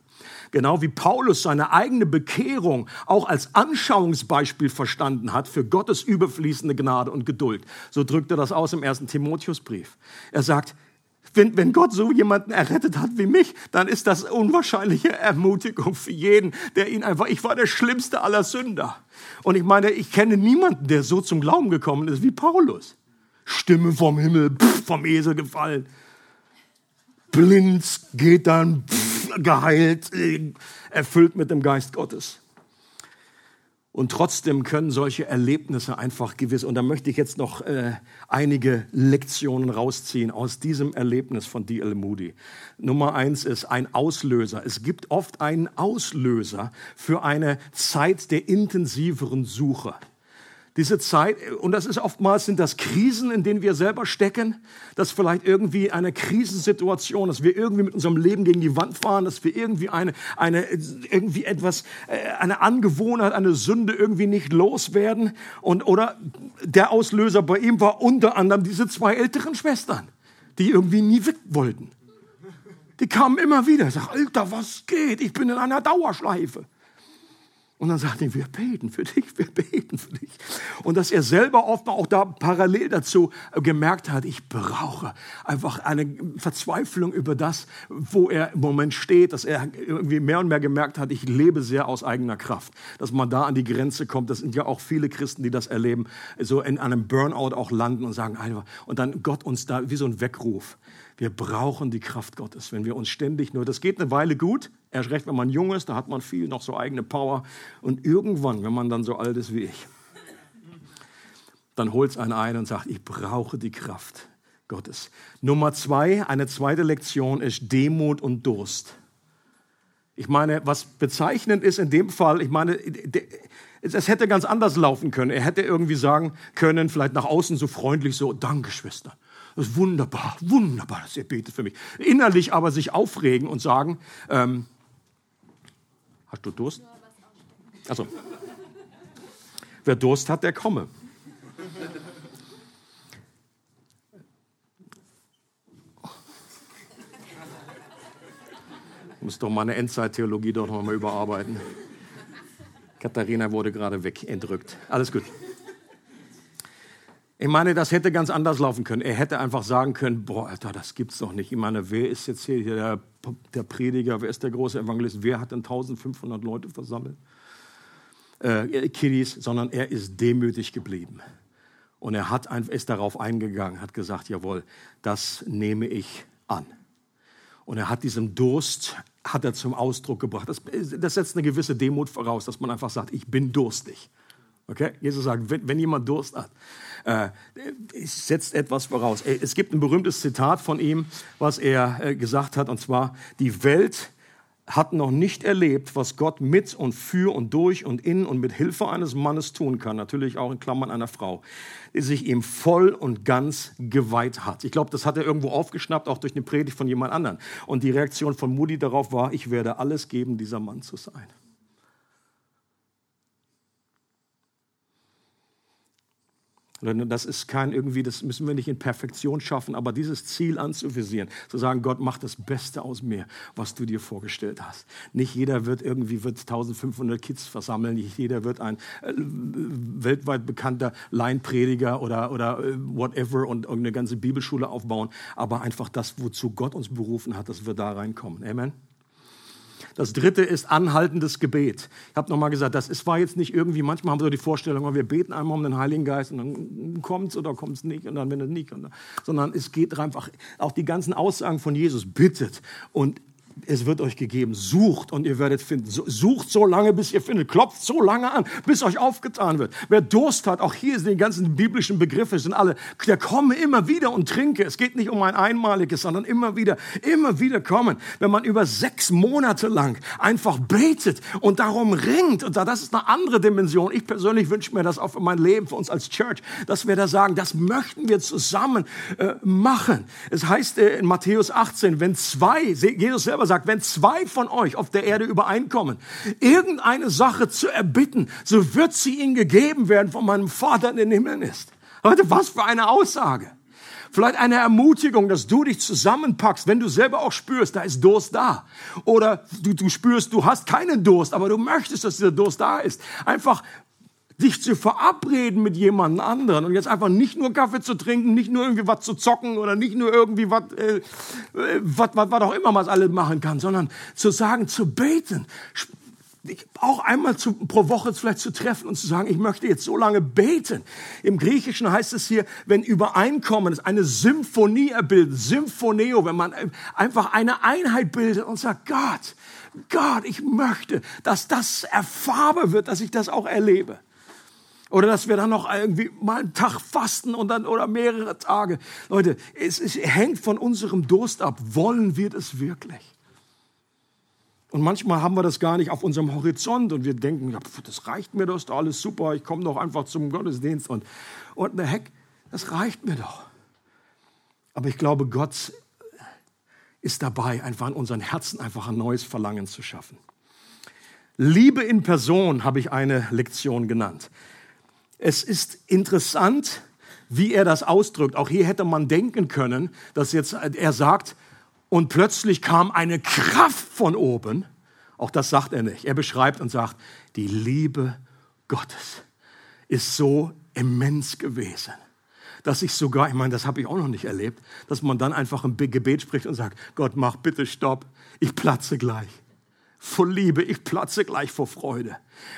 Genau wie Paulus seine eigene Bekehrung auch als Anschauungsbeispiel verstanden hat für Gottes überfließende Gnade und Geduld. So drückt er das aus im ersten Timotheusbrief. Er sagt, wenn, wenn Gott so jemanden errettet hat wie mich, dann ist das unwahrscheinliche Ermutigung für jeden, der ihn einfach, ich war der schlimmste aller Sünder. Und ich meine, ich kenne niemanden, der so zum Glauben gekommen ist wie Paulus. Stimme vom Himmel, pff, vom Esel gefallen. Blind geht dann, pff, geheilt, erfüllt mit dem Geist Gottes. Und trotzdem können solche Erlebnisse einfach gewiss, und da möchte ich jetzt noch äh, einige Lektionen rausziehen aus diesem Erlebnis von D.L. Moody. Nummer eins ist ein Auslöser. Es gibt oft einen Auslöser für eine Zeit der intensiveren Suche diese Zeit, und das ist oftmals sind das Krisen, in denen wir selber stecken, dass vielleicht irgendwie eine Krisensituation, dass wir irgendwie mit unserem Leben gegen die Wand fahren, dass wir irgendwie eine, eine, irgendwie etwas, äh, eine Angewohnheit, eine Sünde irgendwie nicht loswerden. Und, oder der Auslöser bei ihm war unter anderem diese zwei älteren Schwestern, die irgendwie nie weg wollten. Die kamen immer wieder. Ich sag, Alter, was geht? Ich bin in einer Dauerschleife. Und dann sagt er, wir beten für dich, wir beten für dich. Und dass er selber oft auch da parallel dazu gemerkt hat, ich brauche einfach eine Verzweiflung über das, wo er im Moment steht, dass er irgendwie mehr und mehr gemerkt hat, ich lebe sehr aus eigener Kraft. Dass man da an die Grenze kommt, das sind ja auch viele Christen, die das erleben, so in einem Burnout auch landen und sagen, und dann Gott uns da wie so ein Weckruf. Wir brauchen die Kraft Gottes, wenn wir uns ständig nur, das geht eine Weile gut, erst recht, wenn man jung ist, da hat man viel noch so eigene Power. Und irgendwann, wenn man dann so alt ist wie ich, dann holt es einen ein und sagt, ich brauche die Kraft Gottes. Nummer zwei, eine zweite Lektion ist Demut und Durst. Ich meine, was bezeichnend ist in dem Fall, ich meine, es hätte ganz anders laufen können. Er hätte irgendwie sagen können, vielleicht nach außen so freundlich so, danke Schwester. Das ist wunderbar, wunderbar, dass ihr betet für mich. Innerlich aber sich aufregen und sagen, ähm, hast du Durst? Also, wer Durst hat, der komme. Ich muss doch meine Endzeittheologie doch noch mal überarbeiten. Katharina wurde gerade weg, entrückt. Alles gut. Ich meine, das hätte ganz anders laufen können. Er hätte einfach sagen können, boah, Alter, das gibt's doch nicht. Ich meine, wer ist jetzt hier der, der Prediger, wer ist der große Evangelist, wer hat denn 1500 Leute versammelt? Äh, Kiddies, sondern er ist demütig geblieben. Und er hat, ist darauf eingegangen, hat gesagt, jawohl, das nehme ich an. Und er hat diesen Durst, hat er zum Ausdruck gebracht. Das, das setzt eine gewisse Demut voraus, dass man einfach sagt, ich bin durstig. Okay? Jesus sagt, wenn, wenn jemand Durst hat, äh, setzt etwas voraus. Es gibt ein berühmtes Zitat von ihm, was er äh, gesagt hat, und zwar, die Welt hat noch nicht erlebt, was Gott mit und für und durch und in und mit Hilfe eines Mannes tun kann, natürlich auch in Klammern einer Frau, die sich ihm voll und ganz geweiht hat. Ich glaube, das hat er irgendwo aufgeschnappt, auch durch eine Predigt von jemand anderem. Und die Reaktion von Moody darauf war, ich werde alles geben, dieser Mann zu sein. Das ist kein irgendwie, das müssen wir nicht in Perfektion schaffen, aber dieses Ziel anzuvisieren, zu sagen, Gott mach das Beste aus mir, was du dir vorgestellt hast. Nicht jeder wird irgendwie wird 1500 Kids versammeln, nicht jeder wird ein äh, weltweit bekannter Laienprediger oder oder äh, whatever und irgendeine ganze Bibelschule aufbauen, aber einfach das, wozu Gott uns berufen hat, dass wir da reinkommen. Amen. Das dritte ist anhaltendes Gebet. Ich habe nochmal gesagt, das ist, war jetzt nicht irgendwie, manchmal haben wir so die Vorstellung, wir beten einmal um den Heiligen Geist und dann kommt es oder kommt es nicht und dann, wenn es nicht, sondern es geht einfach, auch die ganzen Aussagen von Jesus, bittet und es wird euch gegeben. Sucht und ihr werdet finden. Sucht so lange, bis ihr findet. Klopft so lange an, bis euch aufgetan wird. Wer Durst hat, auch hier sind die ganzen biblischen Begriffe, sind alle, der komme immer wieder und trinke. Es geht nicht um ein einmaliges, sondern immer wieder, immer wieder kommen. Wenn man über sechs Monate lang einfach betet und darum ringt, und das ist eine andere Dimension. Ich persönlich wünsche mir das auch für mein Leben, für uns als Church, dass wir da sagen, das möchten wir zusammen äh, machen. Es heißt äh, in Matthäus 18, wenn zwei, Jesus selber sagt, wenn zwei von euch auf der Erde übereinkommen, irgendeine Sache zu erbitten, so wird sie ihnen gegeben werden von meinem Vater in den Himmeln ist. Leute, was für eine Aussage. Vielleicht eine Ermutigung, dass du dich zusammenpackst, wenn du selber auch spürst, da ist Durst da. Oder du, du spürst, du hast keinen Durst, aber du möchtest, dass dieser Durst da ist. Einfach dich zu verabreden mit jemand anderen und jetzt einfach nicht nur Kaffee zu trinken, nicht nur irgendwie was zu zocken oder nicht nur irgendwie was, äh, was, was, was auch immer man alles machen kann, sondern zu sagen, zu beten, auch einmal zu, pro Woche vielleicht zu treffen und zu sagen, ich möchte jetzt so lange beten. Im Griechischen heißt es hier, wenn Übereinkommen ist, eine Symphonie erbildet, Symphoneo, wenn man einfach eine Einheit bildet und sagt, Gott, Gott, ich möchte, dass das erfahrbar wird, dass ich das auch erlebe. Oder dass wir dann noch irgendwie mal einen Tag fasten und dann oder mehrere Tage. Leute, es, es hängt von unserem Durst ab. Wollen wir das wirklich? Und manchmal haben wir das gar nicht auf unserem Horizont und wir denken, ja, das reicht mir, das ist doch alles super, ich komme doch einfach zum Gottesdienst und, und ne Heck, das reicht mir doch. Aber ich glaube, Gott ist dabei, einfach in unseren Herzen einfach ein neues Verlangen zu schaffen. Liebe in Person habe ich eine Lektion genannt. Es ist interessant, wie er das ausdrückt. Auch hier hätte man denken können, dass jetzt er sagt, und plötzlich kam eine Kraft von oben. Auch das sagt er nicht. Er beschreibt und sagt, die Liebe Gottes ist so immens gewesen, dass ich sogar, ich meine, das habe ich auch noch nicht erlebt, dass man dann einfach ein Gebet spricht und sagt, Gott, mach bitte Stopp, ich platze gleich vor Liebe, ich platze gleich vor Freude.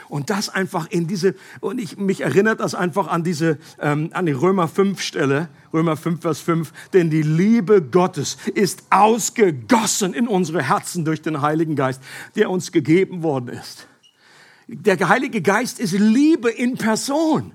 Und das einfach in diese, und ich, mich erinnert das einfach an diese, ähm, an die Römer 5 Stelle, Römer 5, Vers 5, denn die Liebe Gottes ist ausgegossen in unsere Herzen durch den Heiligen Geist, der uns gegeben worden ist. Der Heilige Geist ist Liebe in Person.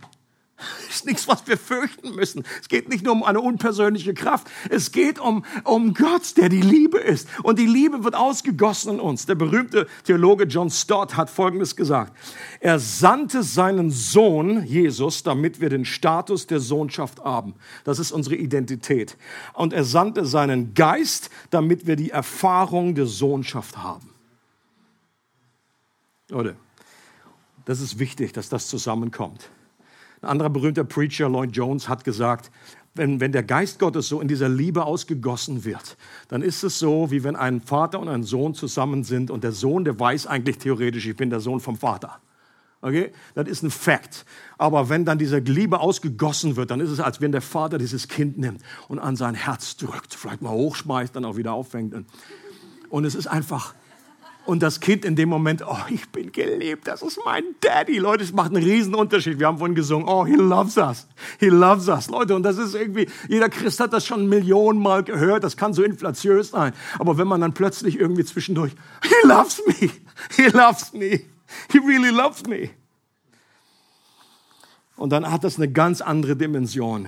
*laughs* Ist nichts, was wir fürchten müssen. Es geht nicht nur um eine unpersönliche Kraft. Es geht um, um Gott, der die Liebe ist. Und die Liebe wird ausgegossen in uns. Der berühmte Theologe John Stott hat Folgendes gesagt. Er sandte seinen Sohn, Jesus, damit wir den Status der Sohnschaft haben. Das ist unsere Identität. Und er sandte seinen Geist, damit wir die Erfahrung der Sohnschaft haben. Oder? Das ist wichtig, dass das zusammenkommt. Ein anderer berühmter Preacher, Lloyd Jones, hat gesagt, wenn, wenn der Geist Gottes so in dieser Liebe ausgegossen wird, dann ist es so, wie wenn ein Vater und ein Sohn zusammen sind und der Sohn, der weiß eigentlich theoretisch, ich bin der Sohn vom Vater. Okay? Das ist ein Fakt. Aber wenn dann diese Liebe ausgegossen wird, dann ist es, als wenn der Vater dieses Kind nimmt und an sein Herz drückt, vielleicht mal hochschmeißt, dann auch wieder auffängt. Und es ist einfach und das Kind in dem Moment, oh, ich bin geliebt, das ist mein Daddy. Leute, es macht einen riesen Unterschied. Wir haben vorhin gesungen, oh, he loves us. He loves us. Leute, und das ist irgendwie, jeder Christ hat das schon Millionen Mal gehört. Das kann so inflatiös sein. Aber wenn man dann plötzlich irgendwie zwischendurch, he loves me. He loves me. He really loves me. Und dann hat das eine ganz andere Dimension.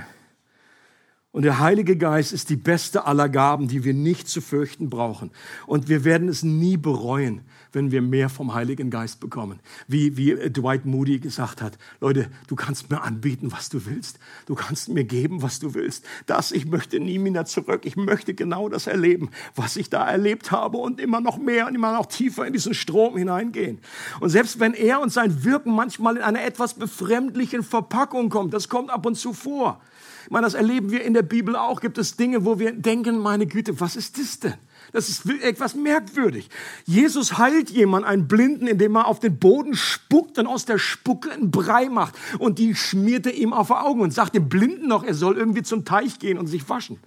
Und der Heilige Geist ist die beste aller Gaben, die wir nicht zu fürchten brauchen. Und wir werden es nie bereuen, wenn wir mehr vom Heiligen Geist bekommen. Wie, wie Dwight Moody gesagt hat, Leute, du kannst mir anbieten, was du willst. Du kannst mir geben, was du willst. Das, ich möchte nie wieder zurück. Ich möchte genau das erleben, was ich da erlebt habe und immer noch mehr und immer noch tiefer in diesen Strom hineingehen. Und selbst wenn er und sein Wirken manchmal in einer etwas befremdlichen Verpackung kommt, das kommt ab und zu vor. Ich meine, das erleben wir in der Bibel auch. Gibt es Dinge, wo wir denken, meine Güte, was ist das denn? Das ist etwas merkwürdig. Jesus heilt jemanden, einen Blinden, indem er auf den Boden spuckt und aus der Spucke einen Brei macht. Und die schmiert er ihm auf die Augen und sagt dem Blinden noch, er soll irgendwie zum Teich gehen und sich waschen.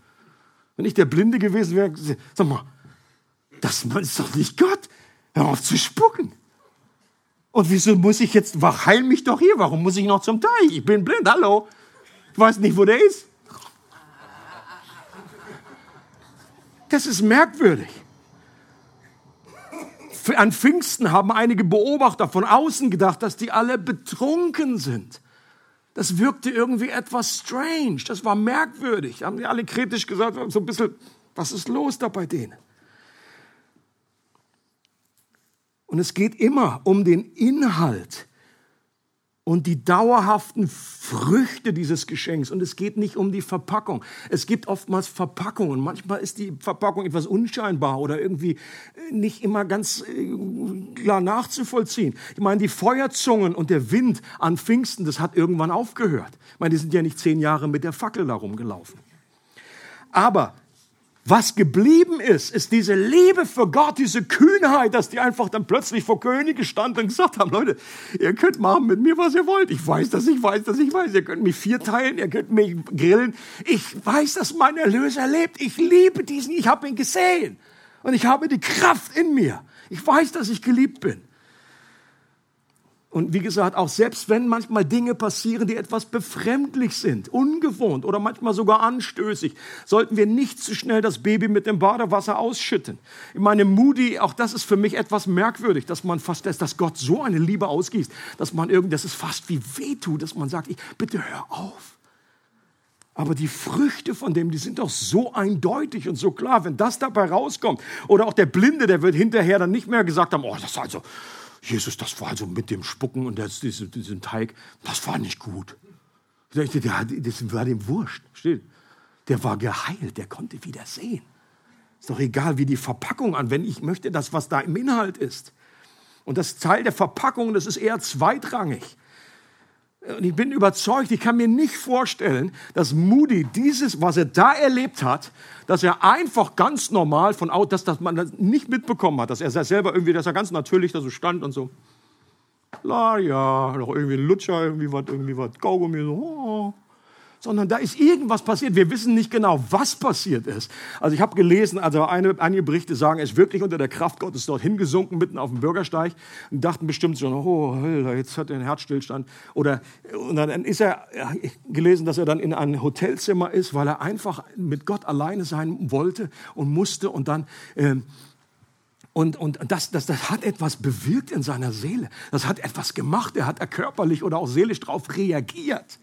Wenn ich der Blinde gewesen wäre, sag mal, das ist doch nicht Gott. Hör auf zu spucken. Und wieso muss ich jetzt, heil mich doch hier, warum muss ich noch zum Teich? Ich bin blind, hallo. Ich weiß nicht, wo der ist. Das ist merkwürdig. An Pfingsten haben einige Beobachter von außen gedacht, dass die alle betrunken sind. Das wirkte irgendwie etwas strange. Das war merkwürdig. Haben die alle kritisch gesagt, so ein bisschen, was ist los da bei denen? Und es geht immer um den Inhalt und die dauerhaften Früchte dieses Geschenks. Und es geht nicht um die Verpackung. Es gibt oftmals Verpackungen. Manchmal ist die Verpackung etwas unscheinbar oder irgendwie äh, nicht immer ganz äh, klar nachzuvollziehen. Ich meine, die Feuerzungen und der Wind an Pfingsten, das hat irgendwann aufgehört. Ich meine, die sind ja nicht zehn Jahre mit der Fackel da rumgelaufen. Aber was geblieben ist, ist diese Liebe für Gott, diese Kühnheit, dass die einfach dann plötzlich vor Könige standen und gesagt haben, Leute, ihr könnt machen mit mir, was ihr wollt. Ich weiß, dass ich weiß, dass ich weiß. Ihr könnt mich vierteilen, ihr könnt mich grillen. Ich weiß, dass mein Erlöser lebt. Ich liebe diesen, ich habe ihn gesehen. Und ich habe die Kraft in mir. Ich weiß, dass ich geliebt bin. Und wie gesagt, auch selbst wenn manchmal Dinge passieren, die etwas befremdlich sind, ungewohnt oder manchmal sogar anstößig, sollten wir nicht zu schnell das Baby mit dem Badewasser ausschütten. Ich meine, Moody, auch das ist für mich etwas merkwürdig, dass man fast, dass Gott so eine Liebe ausgießt, dass man irgendwie, das ist fast wie wehtut, dass man sagt, ich, bitte hör auf. Aber die Früchte von dem, die sind doch so eindeutig und so klar, wenn das dabei rauskommt. Oder auch der Blinde, der wird hinterher dann nicht mehr gesagt haben, oh, das ist also, Jesus, das war also mit dem Spucken und das, diesem, diesem Teig, das war nicht gut. Das war dem wurscht. Steht. Der war geheilt, der konnte wieder sehen. Ist doch egal, wie die Verpackung an, wenn ich möchte, das, was da im Inhalt ist. Und das Teil der Verpackung, das ist eher zweitrangig. Und ich bin überzeugt, ich kann mir nicht vorstellen, dass Moody dieses, was er da erlebt hat, dass er einfach ganz normal von außen, dass, dass man das nicht mitbekommen hat, dass er selber irgendwie, dass er ganz natürlich da so stand und so, la ja, noch irgendwie Lutscher, irgendwie was, irgendwie was, Kaugummi, so, oh sondern da ist irgendwas passiert. Wir wissen nicht genau, was passiert ist. Also ich habe gelesen, also eine, einige Berichte sagen, er ist wirklich unter der Kraft Gottes dort hingesunken, mitten auf dem Bürgersteig und dachten bestimmt so, oh, jetzt hat er einen Herzstillstand. Oder, und dann ist er gelesen, dass er dann in ein Hotelzimmer ist, weil er einfach mit Gott alleine sein wollte und musste und dann, ähm, und, und das, das, das hat etwas bewirkt in seiner Seele. Das hat etwas gemacht. Er hat er körperlich oder auch seelisch darauf reagiert.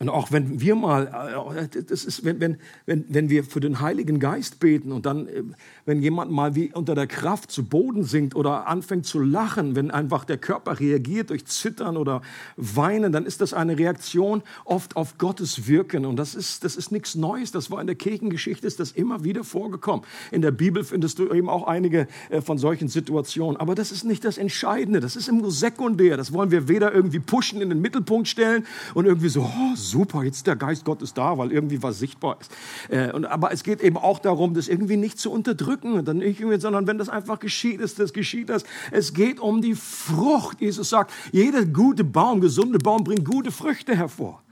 Und auch wenn wir mal, äh, das ist, wenn, wenn, wenn, wenn wir für den Heiligen Geist beten und dann, äh, wenn jemand mal wie unter der Kraft zu Boden sinkt oder anfängt zu lachen, wenn einfach der Körper reagiert durch Zittern oder Weinen, dann ist das eine Reaktion oft auf Gottes Wirken. Und das ist, das ist nichts Neues. Das war in der Kirchengeschichte, ist das immer wieder vorgekommen. In der Bibel findest du eben auch einige äh, von solchen Situationen. Aber das ist nicht das Entscheidende. Das ist immer sekundär. Das wollen wir weder irgendwie pushen, in den Mittelpunkt stellen und irgendwie so, oh, super, jetzt der Geist Gottes da, weil irgendwie was sichtbar ist. Äh, und, aber es geht eben auch darum, das irgendwie nicht zu unterdrücken, dann nicht, sondern wenn das einfach geschieht, ist das geschieht das. Es geht um die Frucht. Jesus sagt, jeder gute Baum, gesunde Baum bringt gute Früchte hervor.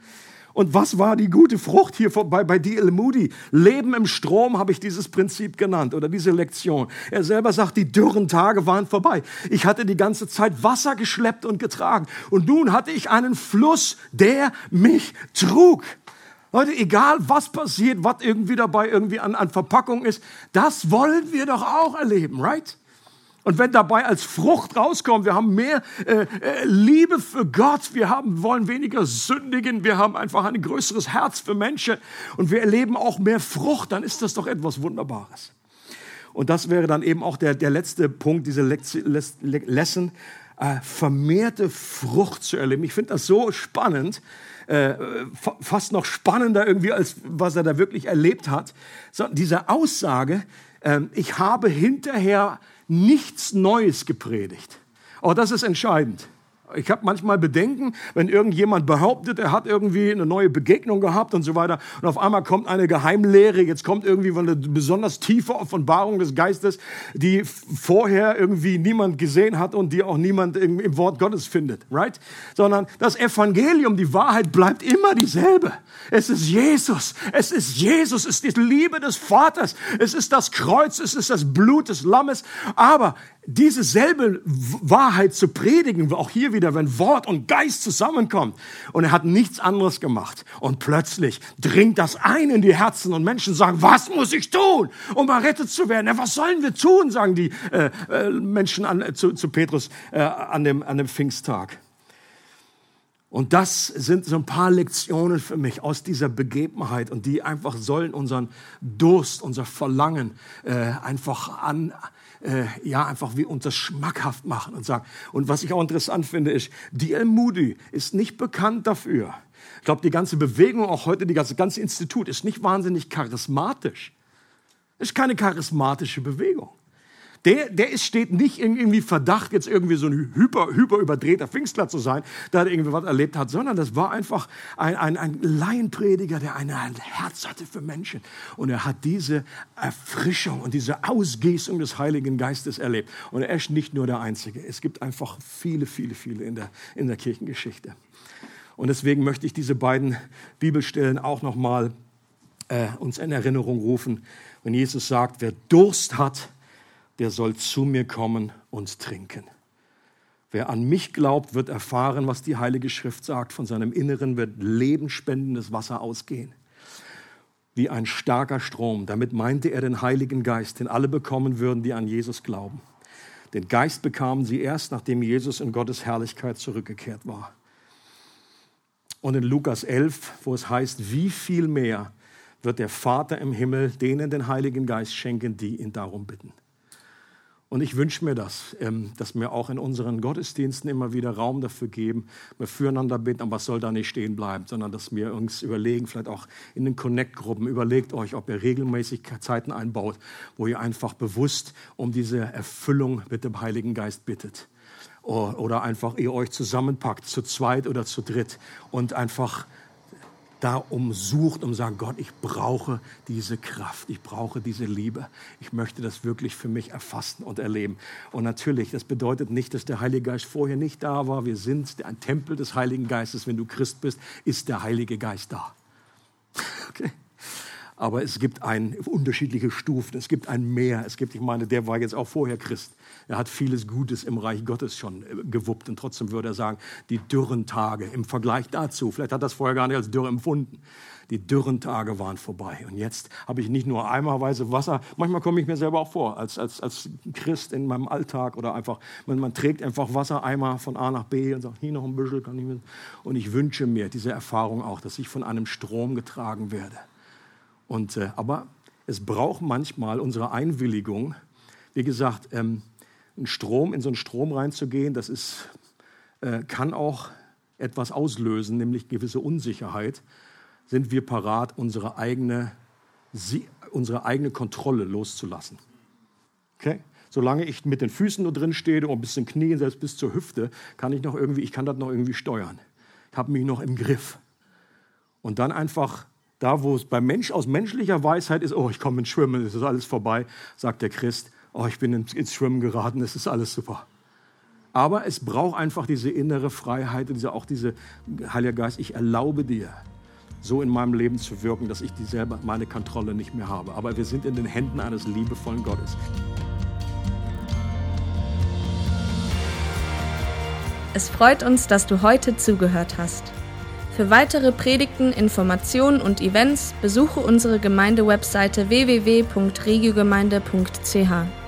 Und was war die gute Frucht hier bei, bei D.L. Moody? Leben im Strom habe ich dieses Prinzip genannt oder diese Lektion. Er selber sagt, die dürren Tage waren vorbei. Ich hatte die ganze Zeit Wasser geschleppt und getragen. Und nun hatte ich einen Fluss, der mich trug. Leute, egal was passiert, was irgendwie dabei irgendwie an, an Verpackung ist, das wollen wir doch auch erleben, right? Und wenn dabei als Frucht rauskommt, wir haben mehr äh, äh, Liebe für Gott, wir haben, wollen weniger sündigen, wir haben einfach ein größeres Herz für Menschen und wir erleben auch mehr Frucht, dann ist das doch etwas Wunderbares. Und das wäre dann eben auch der, der letzte Punkt, diese Lesson, äh, vermehrte Frucht zu erleben. Ich finde das so spannend, äh, fast noch spannender irgendwie, als was er da wirklich erlebt hat. So, diese Aussage, äh, ich habe hinterher nichts Neues gepredigt. Auch das ist entscheidend. Ich habe manchmal Bedenken, wenn irgendjemand behauptet, er hat irgendwie eine neue Begegnung gehabt und so weiter. Und auf einmal kommt eine Geheimlehre, jetzt kommt irgendwie eine besonders tiefe Offenbarung des Geistes, die vorher irgendwie niemand gesehen hat und die auch niemand im, Wort Gottes findet, right? Sondern das Evangelium, die Wahrheit bleibt immer dieselbe. Es ist Jesus. Es ist Jesus. Es ist die Liebe des Vaters. Es ist das Kreuz. Es ist das Blut des Lammes. Aber diese selbe Wahrheit zu predigen, auch hier wieder, wenn Wort und Geist zusammenkommt. Und er hat nichts anderes gemacht. Und plötzlich dringt das ein in die Herzen und Menschen sagen, was muss ich tun, um errettet zu werden? Ja, was sollen wir tun, sagen die äh, äh, Menschen an, äh, zu, zu, Petrus äh, an, dem, an dem Pfingsttag. Und das sind so ein paar Lektionen für mich aus dieser Begebenheit und die einfach sollen unseren Durst, unser Verlangen äh, einfach an, äh, ja, einfach wie uns das schmackhaft machen und sagen. Und was ich auch interessant finde, ist, D.L. Moody ist nicht bekannt dafür. Ich glaube, die ganze Bewegung, auch heute, die ganze, ganze Institut, ist nicht wahnsinnig charismatisch. Ist keine charismatische Bewegung. Der, der ist, steht nicht in irgendwie Verdacht, jetzt irgendwie so ein hyper, hyper überdrehter Pfingstler zu sein, der irgendwie was erlebt hat, sondern das war einfach ein, ein, ein Laienprediger, der ein, ein Herz hatte für Menschen. Und er hat diese Erfrischung und diese Ausgießung des Heiligen Geistes erlebt. Und er ist nicht nur der Einzige. Es gibt einfach viele, viele, viele in der, in der Kirchengeschichte. Und deswegen möchte ich diese beiden Bibelstellen auch nochmal äh, uns in Erinnerung rufen. Wenn Jesus sagt, wer Durst hat, der soll zu mir kommen und trinken. Wer an mich glaubt, wird erfahren, was die Heilige Schrift sagt. Von seinem Inneren wird lebensspendendes Wasser ausgehen. Wie ein starker Strom. Damit meinte er den Heiligen Geist, den alle bekommen würden, die an Jesus glauben. Den Geist bekamen sie erst, nachdem Jesus in Gottes Herrlichkeit zurückgekehrt war. Und in Lukas 11, wo es heißt, wie viel mehr wird der Vater im Himmel denen den Heiligen Geist schenken, die ihn darum bitten. Und ich wünsche mir das, ähm, dass wir auch in unseren Gottesdiensten immer wieder Raum dafür geben, wir füreinander beten, aber es soll da nicht stehen bleiben, sondern dass wir uns überlegen, vielleicht auch in den Connect-Gruppen, überlegt euch, ob ihr regelmäßig Zeiten einbaut, wo ihr einfach bewusst um diese Erfüllung mit dem Heiligen Geist bittet. Oder einfach ihr euch zusammenpackt, zu zweit oder zu dritt und einfach da umsucht und sagt, Gott, ich brauche diese Kraft, ich brauche diese Liebe. Ich möchte das wirklich für mich erfassen und erleben. Und natürlich, das bedeutet nicht, dass der Heilige Geist vorher nicht da war. Wir sind ein Tempel des Heiligen Geistes. Wenn du Christ bist, ist der Heilige Geist da. Okay? Aber es gibt ein, unterschiedliche Stufen, es gibt ein Meer. Es gibt, ich meine, der war jetzt auch vorher Christ. Er hat vieles Gutes im Reich Gottes schon äh, gewuppt und trotzdem würde er sagen, die dürren Tage im Vergleich dazu, vielleicht hat er das vorher gar nicht als Dürre empfunden, die dürren Tage waren vorbei. Und jetzt habe ich nicht nur eimerweise Wasser, manchmal komme ich mir selber auch vor, als, als, als Christ in meinem Alltag oder einfach, man, man trägt einfach Wassereimer von A nach B und sagt, hier noch ein bisschen, kann ich mit. Und ich wünsche mir diese Erfahrung auch, dass ich von einem Strom getragen werde. Und, äh, aber es braucht manchmal unsere Einwilligung. Wie gesagt, ähm, einen Strom, in so einen Strom reinzugehen, das ist, äh, kann auch etwas auslösen, nämlich gewisse Unsicherheit. Sind wir parat, unsere eigene, sie, unsere eigene Kontrolle loszulassen? Okay? Solange ich mit den Füßen nur drin stehe und bis zum Knien, selbst bis zur Hüfte, kann ich noch irgendwie, ich kann das noch irgendwie steuern. Ich habe mich noch im Griff. Und dann einfach da, wo es beim Mensch aus menschlicher Weisheit ist, oh, ich komme ins Schwimmen, es ist alles vorbei, sagt der Christ, oh, ich bin ins Schwimmen geraten, es ist alles super. Aber es braucht einfach diese innere Freiheit, diese, auch diese, Heiliger Geist, ich erlaube dir, so in meinem Leben zu wirken, dass ich die selber meine Kontrolle nicht mehr habe. Aber wir sind in den Händen eines liebevollen Gottes. Es freut uns, dass du heute zugehört hast. Für weitere Predigten, Informationen und Events besuche unsere Gemeindewebseite www.regiogemeinde.ch.